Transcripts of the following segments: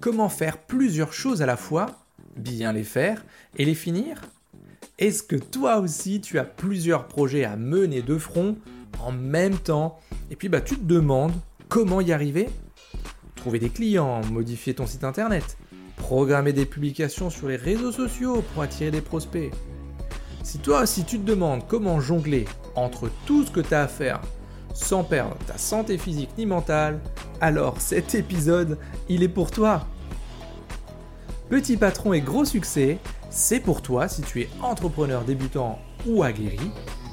comment faire plusieurs choses à la fois, bien les faire et les finir? Est-ce que toi aussi tu as plusieurs projets à mener de front en même temps? Et puis bah tu te demandes comment y arriver? Trouver des clients, modifier ton site internet, programmer des publications sur les réseaux sociaux pour attirer des prospects. Si toi aussi tu te demandes comment jongler entre tout ce que tu as à faire sans perdre ta santé physique ni mentale, alors cet épisode, il est pour toi. Petit patron et gros succès, c'est pour toi si tu es entrepreneur débutant ou aguerri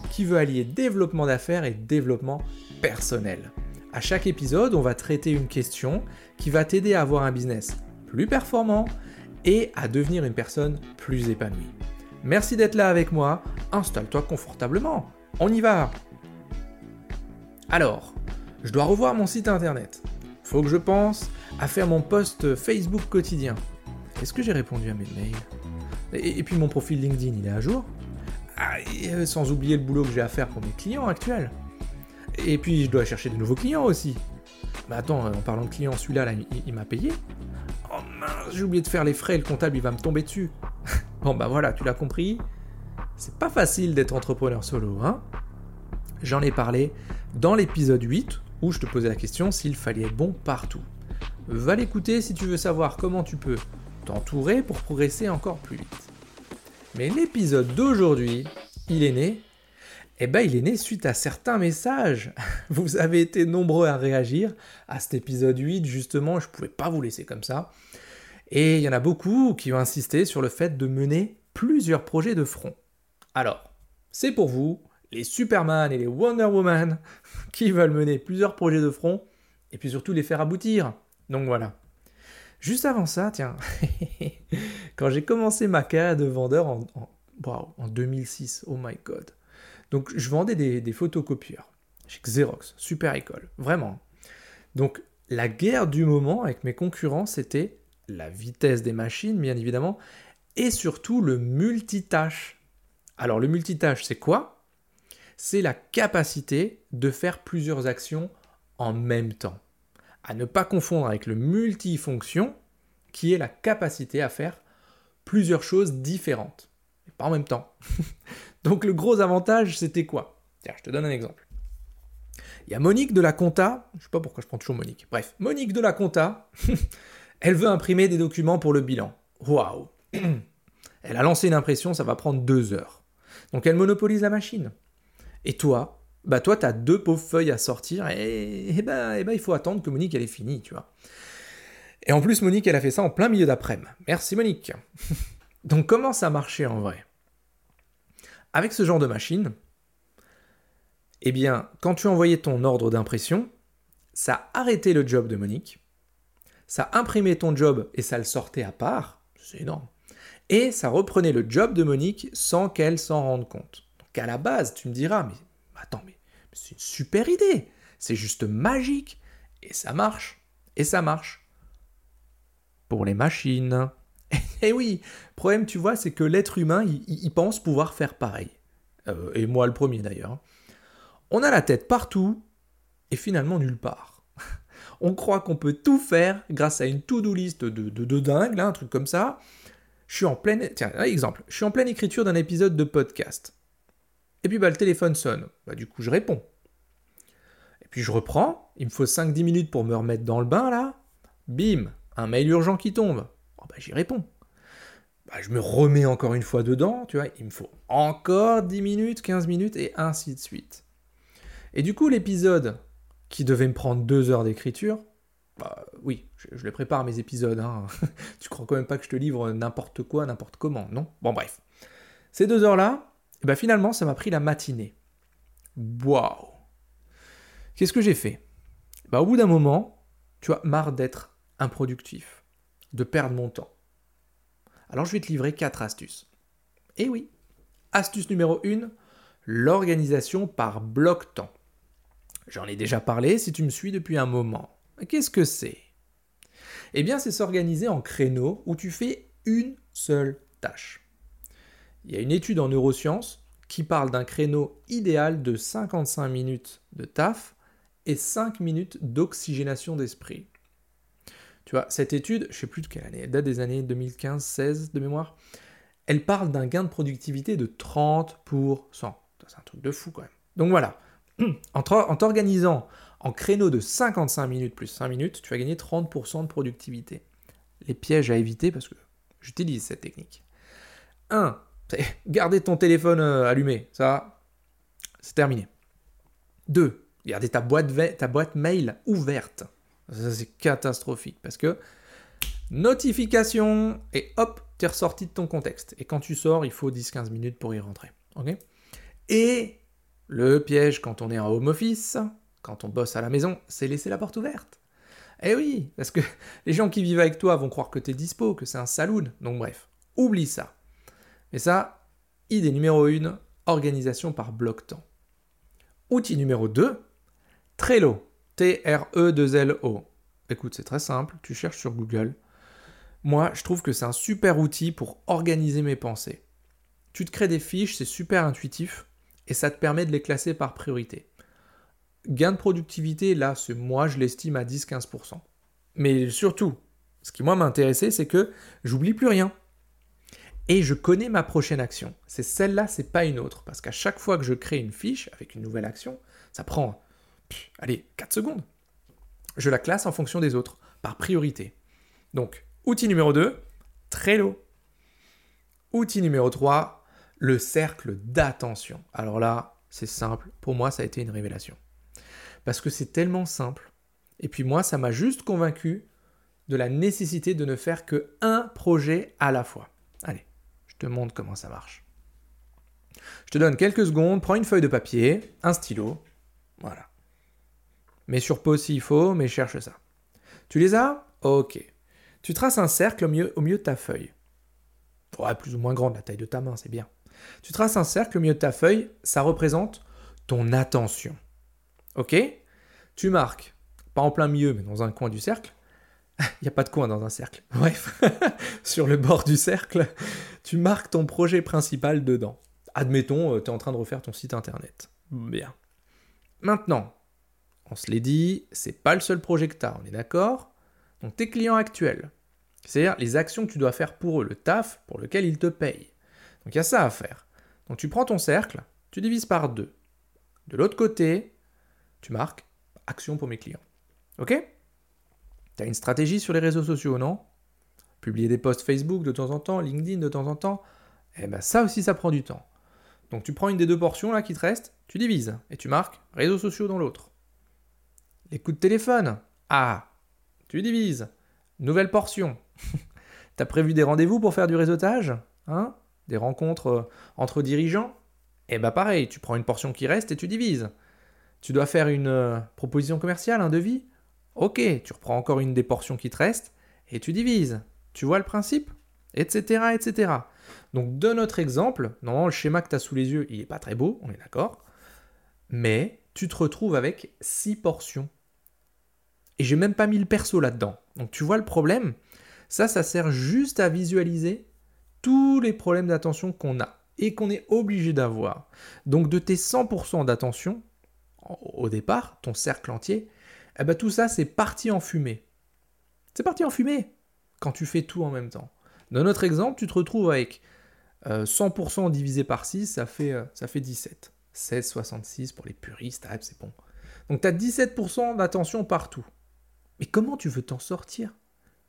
qui veut allier développement d'affaires et développement personnel. À chaque épisode, on va traiter une question qui va t'aider à avoir un business plus performant et à devenir une personne plus épanouie. Merci d'être là avec moi, installe-toi confortablement, on y va Alors, je dois revoir mon site internet. Faut que je pense à faire mon post Facebook quotidien. Est-ce que j'ai répondu à mes mails? Et, puis mon profil LinkedIn, il est à jour? Ah, euh, Sans oublier le boulot que j'ai à faire pour mes clients actuels. Et puis je dois chercher de nouveaux clients aussi. Mais attends, en parlant de clients, celui-là, là, il m'a payé? Oh mince, j'ai oublié de faire les frais, le comptable il va me tomber dessus. bon bah voilà, tu l'as compris. C'est pas facile d'être entrepreneur solo, hein? J'en ai parlé dans l'épisode 8 où je te posais la question s'il fallait être bon partout. Va l'écouter si tu veux savoir comment tu peux t'entourer pour progresser encore plus vite. Mais l'épisode d'aujourd'hui, il est né eh ben, il est né suite à certains messages. Vous avez été nombreux à réagir à cet épisode 8, justement, je ne pouvais pas vous laisser comme ça. Et il y en a beaucoup qui ont insisté sur le fait de mener plusieurs projets de front. Alors, c'est pour vous, les Superman et les Wonder Woman, qui veulent mener plusieurs projets de front, et puis surtout les faire aboutir. Donc voilà. Juste avant ça, tiens, quand j'ai commencé ma carrière de vendeur en, en 2006, oh my god, donc je vendais des, photocopieurs chez Xerox, super école, vraiment. Donc la guerre du moment avec mes concurrents, c'était la vitesse des machines, bien évidemment, et surtout le multitâche. Alors le multitâche, c'est quoi? C'est la capacité de faire plusieurs actions en même temps. À ne pas confondre avec le multifonction, qui est la capacité à faire plusieurs choses différentes, mais pas en même temps. Donc le gros avantage, c'était quoi? Tiens, je te donne un exemple. Il y a Monique de la Compta, je sais pas pourquoi je prends toujours Monique. Bref, Monique de la Compta, elle veut imprimer des documents pour le bilan. Waouh Elle a lancé une impression, ça va prendre deux heures. Donc elle monopolise la machine. Et toi, bah toi, tu as deux pauvres feuilles à sortir et, bah, il faut attendre que Monique, ait fini, tu vois. Et en plus, Monique, elle a fait ça en plein milieu d'après-midi. Merci Monique. Donc comment ça marchait en vrai? Avec ce genre de machine, eh bien, quand tu envoyais ton ordre d'impression, ça arrêtait le job de Monique, ça imprimait ton job et ça le sortait à part, c'est énorme, et ça reprenait le job de Monique sans qu'elle s'en rende compte. Donc à la base, tu me diras, mais attends, mais, c'est une super idée, c'est juste magique, et ça marche, et ça marche. Pour les machines. Et eh oui, problème, tu vois, c'est que l'être humain, il, pense pouvoir faire pareil. Euh, et moi le premier d'ailleurs. On a la tête partout et finalement nulle part. On croit qu'on peut tout faire grâce à une to-do list de, de, dingue, un truc comme ça. Je suis en pleine... Tiens, exemple. Je suis en pleine écriture d'un épisode de podcast. Et puis bah, le téléphone sonne. Bah, du coup, je réponds. Et puis je reprends. Il me faut 5-10 minutes pour me remettre dans le bain, là. Bim, un mail urgent qui tombe. Oh, bah, j'y réponds. Bah, je me remets encore une fois dedans, tu vois, il me faut encore 10 minutes, 15 minutes, et ainsi de suite. Et du coup, l'épisode qui devait me prendre 2 heures d'écriture, bah, oui, je, je, les prépare mes épisodes, hein. tu crois quand même pas que je te livre n'importe quoi, n'importe comment, non? Bon, bref. Ces deux heures-là, bah, finalement, ça m'a pris la matinée. Waouh Qu'est-ce que j'ai fait? Bah, Au bout d'un moment, tu vois, marre d'être improductif, de perdre mon temps alors je vais te livrer 4 astuces. Et oui, astuce numéro 1, l'organisation par bloc-temps. J'en ai déjà parlé si tu me suis depuis un moment. Qu'est-ce que c'est? Eh bien, c'est s'organiser en créneaux où tu fais une seule tâche. Il y a une étude en neurosciences qui parle d'un créneau idéal de 55 minutes de taf et 5 minutes d'oxygénation d'esprit. Tu vois, cette étude, je sais plus de quelle année, elle date des années 2015-16 de mémoire, elle parle d'un gain de productivité de 30%. C'est un truc de fou quand même. Donc voilà, en t'organisant en créneau de 55 minutes plus 5 minutes, tu vas gagner 30% de productivité. Les pièges à éviter parce que j'utilise cette technique. 1. Garder ton téléphone euh, allumé. Ça, c'est terminé. 2. Garder ta boîte, mail ouverte. C'est catastrophique parce que notification et hop, t'es ressorti de ton contexte. Et quand tu sors, il faut 10-15 minutes pour y rentrer. ok? Et le piège quand on est en home office, quand on bosse à la maison, c'est laisser la porte ouverte. Eh oui, parce que les gens qui vivent avec toi vont croire que tu es dispo, que c'est un saloon. Donc bref, oublie ça. Mais ça, idée numéro 1, organisation par bloc-temps. Outil numéro 2, Trello. T-R-E-2-L-O. Écoute, c'est très simple, tu cherches sur Google. Moi, je trouve que c'est un super outil pour organiser mes pensées. Tu te crées des fiches, c'est super intuitif, et ça te permet de les classer par priorité. Gain de productivité, là, c'est moi, je l'estime à 10-15%. Mais surtout, ce qui moi m'intéressait, c'est que j'oublie plus rien. Et je connais ma prochaine action. C'est celle-là, c'est pas une autre. Parce qu'à chaque fois que je crée une fiche avec une nouvelle action, ça prend, allez, 4 secondes. Je la classe en fonction des autres, par priorité. Donc, outil numéro 2, Trello. Outil numéro 3, le cercle d'attention. Alors là, c'est simple. Pour moi, ça a été une révélation parce que c'est tellement simple. Et puis moi, ça m'a juste convaincu de la nécessité de ne faire que un projet à la fois. Allez, je te montre comment ça marche. Je te donne quelques secondes, prends une feuille de papier, un stylo, voilà. Mets sur pause s'il faut, mais cherche ça. Tu les as? Ok. Tu traces un cercle au milieu, au milieu de ta feuille. Ouais, plus ou moins grande, la taille de ta main, c'est bien. Tu traces un cercle au milieu de ta feuille, ça représente ton attention. Ok? Tu marques, pas en plein milieu, mais dans un coin du cercle. Il n'y a pas de coin dans un cercle. Bref, sur le bord du cercle, tu marques ton projet principal dedans. Admettons, euh, tu es en train de refaire ton site internet. Bien. Maintenant, on se l'est dit, c'est pas le seul projet que tu as, on est d'accord? Donc tes clients actuels, c'est-à-dire les actions que tu dois faire pour eux, le taf pour lequel ils te payent. Donc il y a ça à faire. Donc tu prends ton cercle, tu divises par deux. De l'autre côté, tu marques action pour mes clients. Ok? Tu as une stratégie sur les réseaux sociaux, non? Publier des posts Facebook de temps en temps, LinkedIn de temps en temps. Eh bien ça aussi, ça prend du temps. Donc tu prends une des deux portions là qui te restent, tu divises et tu marques réseaux sociaux dans l'autre. Les coups de téléphone? Ah, tu divises. Nouvelle portion. T'as prévu des rendez-vous pour faire du réseautage? Hein? Des rencontres euh, entre dirigeants? Eh bah pareil, tu prends une portion qui reste et tu divises. Tu dois faire une euh, proposition commerciale, un devis? Ok, tu reprends encore une des portions qui te restent et tu divises. Tu vois le principe? Etc. etc. Donc de notre exemple, normalement le schéma que tu as sous les yeux, il n'est pas très beau, on est d'accord, mais tu te retrouves avec 6 portions. Et j'ai même pas mis le perso là-dedans. Donc tu vois le problème? Ça, ça sert juste à visualiser tous les problèmes d'attention qu'on a et qu'on est obligé d'avoir. Donc de tes 100% d'attention, au départ, ton cercle entier, eh ben tout ça c'est parti en fumée. C'est parti en fumée quand tu fais tout en même temps. Dans notre exemple, tu te retrouves avec 100% euh, divisé par 6, ça fait, euh, ça fait 17. 16, 66 pour les puristes, ah, c'est bon. Donc tu as 17% d'attention partout. Mais comment tu veux t'en sortir?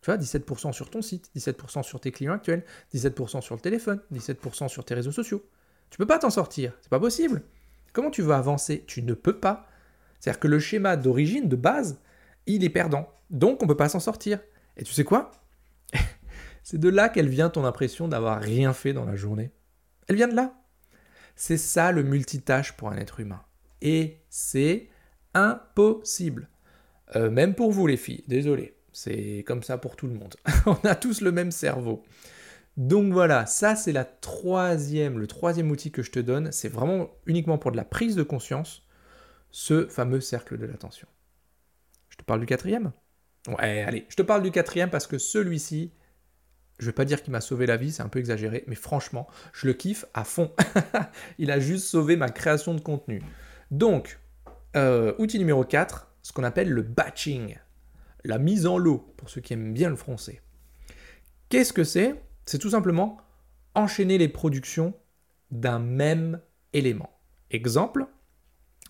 Tu vois, 17% sur ton site, 17% sur tes clients actuels, 17% sur le téléphone, 17% sur tes réseaux sociaux. Tu peux pas t'en sortir, c'est pas possible. Comment tu veux avancer? Tu ne peux pas. C'est-à-dire que le schéma d'origine, de base, il est perdant. Donc on ne peut pas s'en sortir. Et tu sais quoi? C'est de là qu'elle vient ton impression d'avoir rien fait dans la journée. Elle vient de là. C'est ça le multitâche pour un être humain. Et c'est impossible. Euh, même pour vous les filles, désolé. C'est comme ça pour tout le monde. on a tous le même cerveau. Donc voilà, ça c'est la le troisième outil que je te donne. C'est vraiment uniquement pour de la prise de conscience, ce fameux cercle de l'attention. Je te parle du quatrième? Ouais, allez, je te parle du quatrième parce que celui-ci, je vais pas dire qu'il m'a sauvé la vie, c'est un peu exagéré, mais franchement, je le kiffe à fond. Il a juste sauvé ma création de contenu. Donc, euh, outil numéro 4, ce qu'on appelle le batching. la mise en lot, pour ceux qui aiment bien le français. Qu'est-ce que c'est? C'est tout simplement enchaîner les productions d'un même élément. Exemple,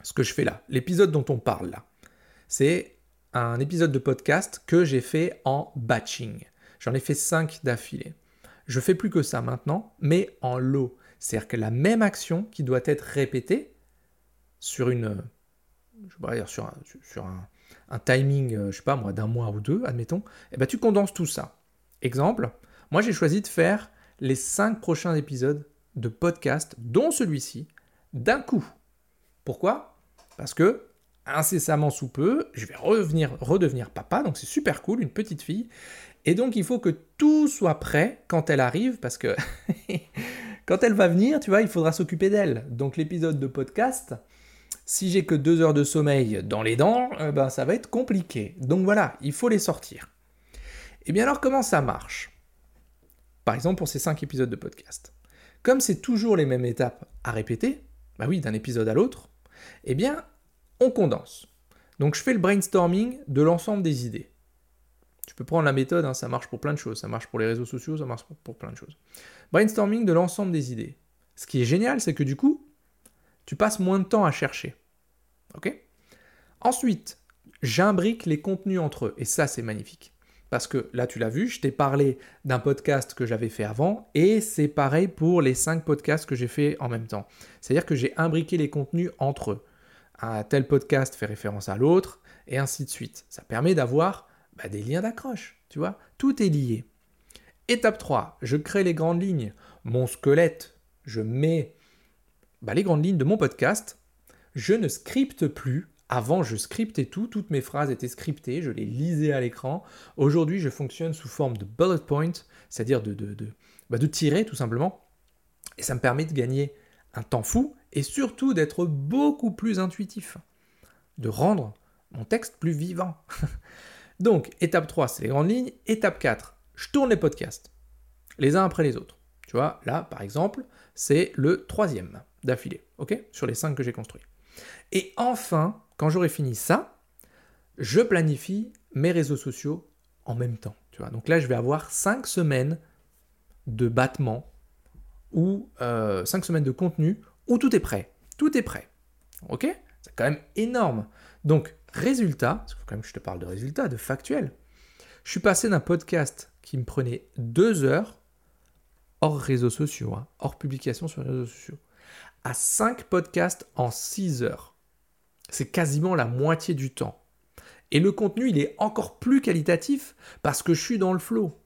ce que je fais là, l'épisode dont on parle là, c'est un épisode de podcast que j'ai fait en batching. J'en ai fait 5 d'affilée. Je fais plus que ça maintenant, mais en lot. C'est-à-dire que la même action qui doit être répétée sur une, je dire sur un, sur un, timing, euh, je sais pas moi, d'un mois ou deux, admettons, et eh ben tu condenses tout ça. Exemple, moi j'ai choisi de faire les 5 prochains épisodes de podcast, dont celui-ci, d'un coup. Pourquoi? Parce que incessamment sous peu, je vais revenir, redevenir papa, donc c'est super cool, une petite fille. Et donc il faut que tout soit prêt quand elle arrive, parce que quand elle va venir, tu vois, il faudra s'occuper d'elle. Donc l'épisode de podcast, si j'ai que deux heures de sommeil dans les dents, euh, ben, ça va être compliqué. Donc voilà, il faut les sortir. Et eh bien alors comment ça marche? Par exemple pour ces cinq épisodes de podcast. Comme c'est toujours les mêmes étapes à répéter, bah oui, d'un épisode à l'autre, eh bien, on condense. Donc je fais le brainstorming de l'ensemble des idées. Tu peux prendre la méthode, hein, ça marche pour plein de choses. Ça marche pour les réseaux sociaux, ça marche pour plein de choses. Brainstorming de l'ensemble des idées. Ce qui est génial, c'est que du coup, tu passes moins de temps à chercher. Ok? Ensuite, j'imbrique les contenus entre eux. Et ça, c'est magnifique. Parce que là, tu l'as vu, je t'ai parlé d'un podcast que j'avais fait avant, et c'est pareil pour les cinq podcasts que j'ai fait en même temps. C'est-à-dire que j'ai imbriqué les contenus entre eux. Un tel podcast fait référence à l'autre, et ainsi de suite. Ça permet d'avoir bah, des liens d'accroche, tu vois. Tout est lié. Étape 3, je crée les grandes lignes. Mon squelette, je mets bah, les grandes lignes de mon podcast. Je ne scripte plus avant, je scriptais tout, toutes mes phrases étaient scriptées, je les lisais à l'écran. Aujourd'hui, je fonctionne sous forme de bullet point, c'est-à-dire de, bah, tirer tout simplement. Et ça me permet de gagner un temps fou et surtout d'être beaucoup plus intuitif, de rendre mon texte plus vivant. Donc, étape 3, c'est les grandes lignes. Étape 4, je tourne les podcasts, les uns après les autres. Tu vois, là, par exemple, c'est le troisième d'affilée, ok? Sur les cinq que j'ai construits. Et enfin, quand j'aurai fini ça, je planifie mes réseaux sociaux en même temps. Tu vois. Donc là, je vais avoir 5 semaines de battement ou 5 euh, semaines de contenu où tout est prêt. Tout est prêt. Ok? C'est quand même énorme. Donc, résultat, parce quand même je te parle de résultats, de factuel. Je suis passé d'un podcast qui me prenait 2 heures, hors réseaux sociaux, hein, hors publication sur les réseaux sociaux, à 5 podcasts en 6 heures. C'est quasiment la moitié du temps. Et le contenu, il est encore plus qualitatif parce que je suis dans le flow.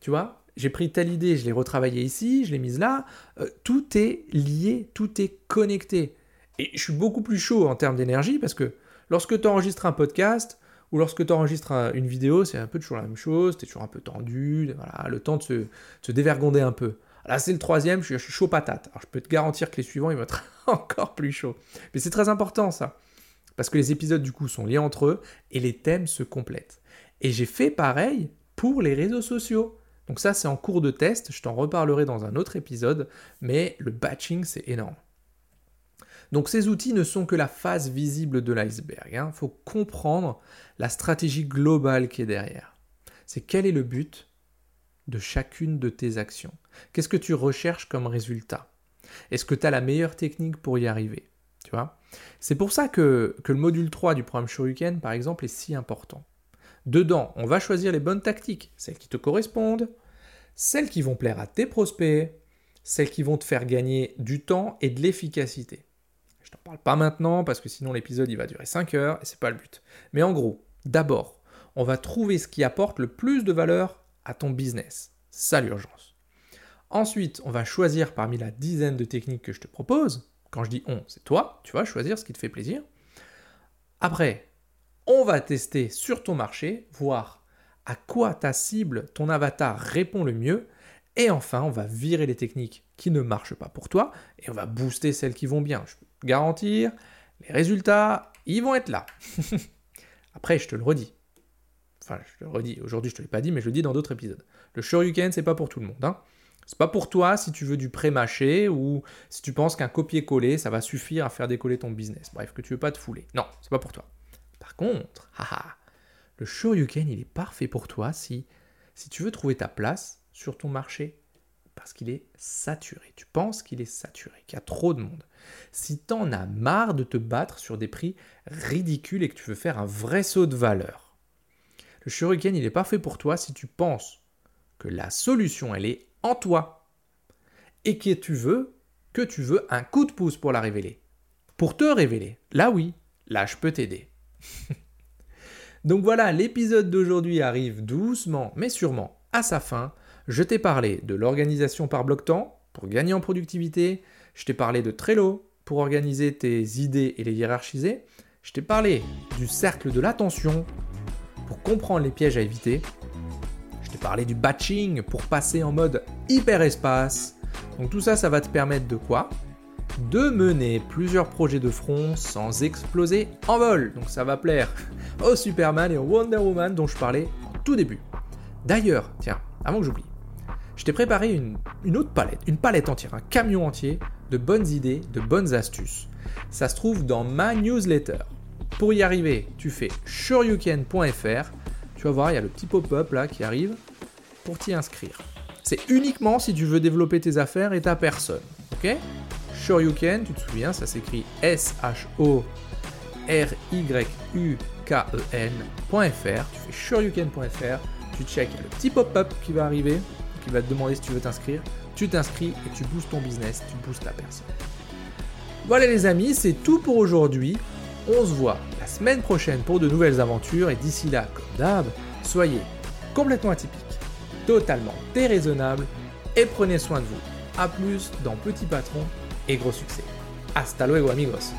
Tu vois, j'ai pris telle idée, je l'ai retravaillée ici, je l'ai mise là. Euh, tout est lié, tout est connecté. Et je suis beaucoup plus chaud en termes d'énergie parce que lorsque tu enregistres un podcast ou lorsque tu enregistres une vidéo, c'est un peu toujours la même chose, tu es toujours un peu tendu, voilà, le temps de se, se dévergonder un peu. Là, c'est le troisième, je suis chaud patate. Alors, je peux te garantir que les suivants, ils vont être encore plus chauds. Mais c'est très important, ça parce que les épisodes du coup sont liés entre eux et les thèmes se complètent. Et j'ai fait pareil pour les réseaux sociaux. Donc ça c'est en cours de test, je t'en reparlerai dans un autre épisode, mais le batching c'est énorme. Donc ces outils ne sont que la face visible de l'iceberg. Il hein. faut comprendre la stratégie globale qui est derrière. C'est quel est le but de chacune de tes actions? Qu'est-ce que tu recherches comme résultat? Est-ce que tu as la meilleure technique pour y arriver? C'est pour ça que, le module 3 du programme Shoryuken, par exemple, est si important. Dedans, on va choisir les bonnes tactiques, celles qui te correspondent, celles qui vont plaire à tes prospects, celles qui vont te faire gagner du temps et de l'efficacité. Je t'en parle pas maintenant parce que sinon l'épisode il va durer 5 heures et c'est pas le but. Mais en gros, d'abord, on va trouver ce qui apporte le plus de valeur à ton business. Ça l'urgence. Ensuite, on va choisir parmi la dizaine de techniques que je te propose quand je dis on, c'est toi, tu vas choisir ce qui te fait plaisir. Après, on va tester sur ton marché, voir à quoi ta cible, ton avatar répond le mieux. Et enfin, on va virer les techniques qui ne marchent pas pour toi et on va booster celles qui vont bien. Je peux te garantir, les résultats, ils vont être là. Après, je te le redis. Enfin, je te le redis. Aujourd'hui, je te l'ai pas dit, mais je le dis dans d'autres épisodes. Le Shoryuken, c'est pas pour tout le monde. Hein. C'est pas pour toi si tu veux du pré-mâché ou si tu penses qu'un copier-coller, ça va suffire à faire décoller ton business. Bref, que tu veux pas te fouler. Non, c'est pas pour toi. Par contre, haha, Le Shoryuken, il est parfait pour toi si, si tu veux trouver ta place sur ton marché parce qu'il est saturé. Tu penses qu'il est saturé, qu'il y a trop de monde. Si tu en as marre de te battre sur des prix ridicules et que tu veux faire un vrai saut de valeur, le Shuriken, il est parfait pour toi si tu penses que la solution, elle est en toi et que tu veux que tu veux un coup de pouce pour la révéler. Pour te révéler. Là oui, là je peux t'aider. Donc voilà, l'épisode d'aujourd'hui arrive doucement mais sûrement à sa fin. Je t'ai parlé de l'organisation par bloc temps pour gagner en productivité. Je t'ai parlé de Trello pour organiser tes idées et les hiérarchiser. Je t'ai parlé du cercle de l'attention pour comprendre les pièges à éviter. Parlé du batching pour passer en mode hyper espace. Donc tout ça, ça va te permettre de quoi? De mener plusieurs projets de front sans exploser en vol. Donc ça va plaire au Superman et au Wonder Woman dont je parlais au tout début. D'ailleurs, tiens, avant que j'oublie, je t'ai préparé une, autre palette, une palette entière, un camion entier de bonnes idées, de bonnes astuces. Ça se trouve dans ma newsletter. Pour y arriver, tu fais suryouken.fr. Tu vas voir, il y a le petit pop-up là qui arrive t'y inscrire. C'est uniquement si tu veux développer tes affaires et ta personne. Ok? Suryuken, tu te souviens, ça s'écrit S-H-O-R-Y-U-K-E-N.fr. Tu fais suryuken.fr, tu check, le petit pop-up qui va arriver qui va te demander si tu veux t'inscrire. Tu t'inscris et tu boostes ton business, tu boostes ta personne. Voilà les amis, c'est tout pour aujourd'hui. On se voit la semaine prochaine pour de nouvelles aventures et d'ici là, comme d'hab, soyez complètement atypique, totalement déraisonnable et prenez soin de vous. A plus dans Petit Patron et gros succès. Hasta luego amigos